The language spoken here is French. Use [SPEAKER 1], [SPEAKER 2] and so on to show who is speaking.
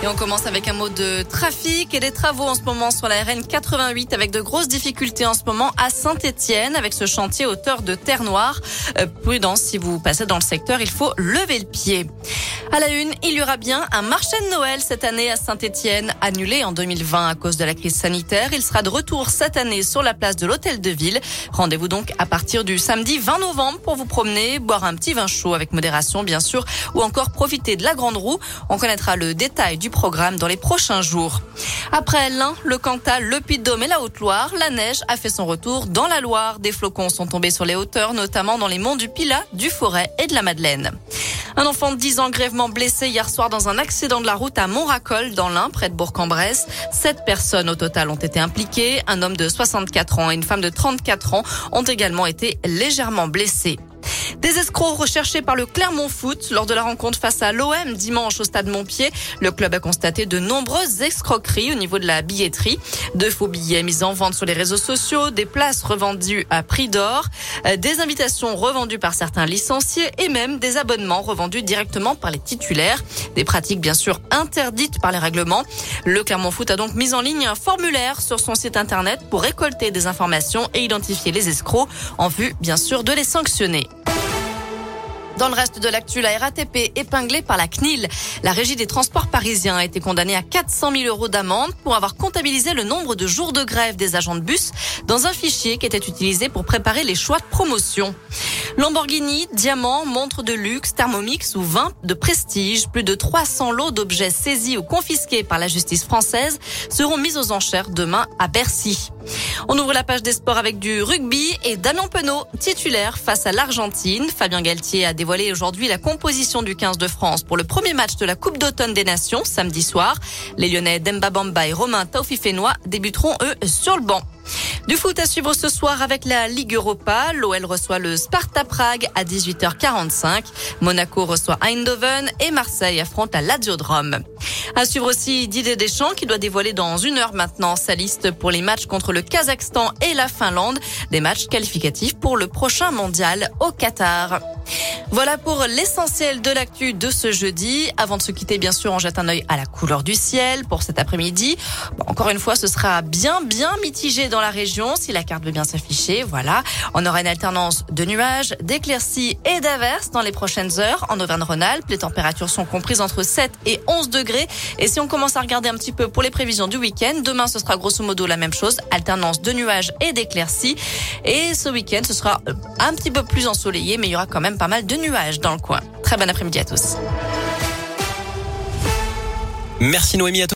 [SPEAKER 1] Et on commence avec un mot de trafic et des travaux en ce moment sur la RN 88 avec de grosses difficultés en ce moment à Saint-Étienne avec ce chantier hauteur de Terre Noire. Euh, prudence, si vous passez dans le secteur, il faut lever le pied. À la une, il y aura bien un marché de Noël cette année à Saint-Étienne, annulé en 2020 à cause de la crise sanitaire. Il sera de retour cette année sur la place de l'Hôtel de Ville. Rendez-vous donc à partir du samedi 20 novembre pour vous promener, boire un petit vin chaud avec modération bien sûr, ou encore profiter de la grande roue. On connaîtra le détail du programme dans les prochains jours. Après l'Ain, le Cantal, le Puy-de-Dôme et la Haute-Loire, la neige a fait son retour dans la Loire. Des flocons sont tombés sur les hauteurs, notamment dans les monts du Pilat, du Forêt et de la Madeleine. Un enfant de 10 ans grièvement blessé hier soir dans un accident de la route à Montracol, dans l'Ain, près de Bourg-en-Bresse. Sept personnes au total ont été impliquées. Un homme de 64 ans et une femme de 34 ans ont également été légèrement blessés. Des escrocs recherchés par le Clermont Foot lors de la rencontre face à l'OM dimanche au stade Montpied. Le club a constaté de nombreuses escroqueries au niveau de la billetterie. De faux billets mis en vente sur les réseaux sociaux, des places revendues à prix d'or, euh, des invitations revendues par certains licenciés et même des abonnements revendus directement par les titulaires. Des pratiques bien sûr interdites par les règlements. Le Clermont Foot a donc mis en ligne un formulaire sur son site internet pour récolter des informations et identifier les escrocs en vue bien sûr de les sanctionner. Dans le reste de l'actu, la RATP épinglée par la CNIL. La régie des transports parisiens a été condamnée à 400 000 euros d'amende pour avoir comptabilisé le nombre de jours de grève des agents de bus dans un fichier qui était utilisé pour préparer les choix de promotion. Lamborghini, diamants, montres de luxe, thermomix ou vin de prestige, plus de 300 lots d'objets saisis ou confisqués par la justice française seront mis aux enchères demain à Bercy. On ouvre la page des sports avec du rugby et Damien Penaud, titulaire face à l'Argentine. Fabien Galtier a dévoilé aujourd'hui la composition du 15 de France pour le premier match de la Coupe d'automne des Nations samedi soir. Les Lyonnais Demba Bamba et Romain Taufifénois débuteront eux sur le banc. Du foot à suivre ce soir avec la Ligue Europa. L'OL reçoit le Sparta Prague à 18h45. Monaco reçoit Eindhoven et Marseille affronte la Lazio À suivre aussi Didier Deschamps qui doit dévoiler dans une heure maintenant sa liste pour les matchs contre le Kazakhstan et la Finlande. Des matchs qualificatifs pour le prochain mondial au Qatar. Voilà pour l'essentiel de l'actu de ce jeudi. Avant de se quitter, bien sûr, on jette un œil à la couleur du ciel pour cet après-midi. encore une fois, ce sera bien, bien mitigé dans la région si la carte veut bien s'afficher. Voilà. On aura une alternance de nuages, d'éclaircies et d'averses dans les prochaines heures. En Auvergne-Rhône-Alpes, les températures sont comprises entre 7 et 11 degrés. Et si on commence à regarder un petit peu pour les prévisions du week-end, demain, ce sera grosso modo la même chose. Alternance de nuages et d'éclaircies. Et ce week-end, ce sera un petit peu plus ensoleillé, mais il y aura quand pas mal de nuages dans le coin. Très bon après-midi à tous.
[SPEAKER 2] Merci Noémie à tous.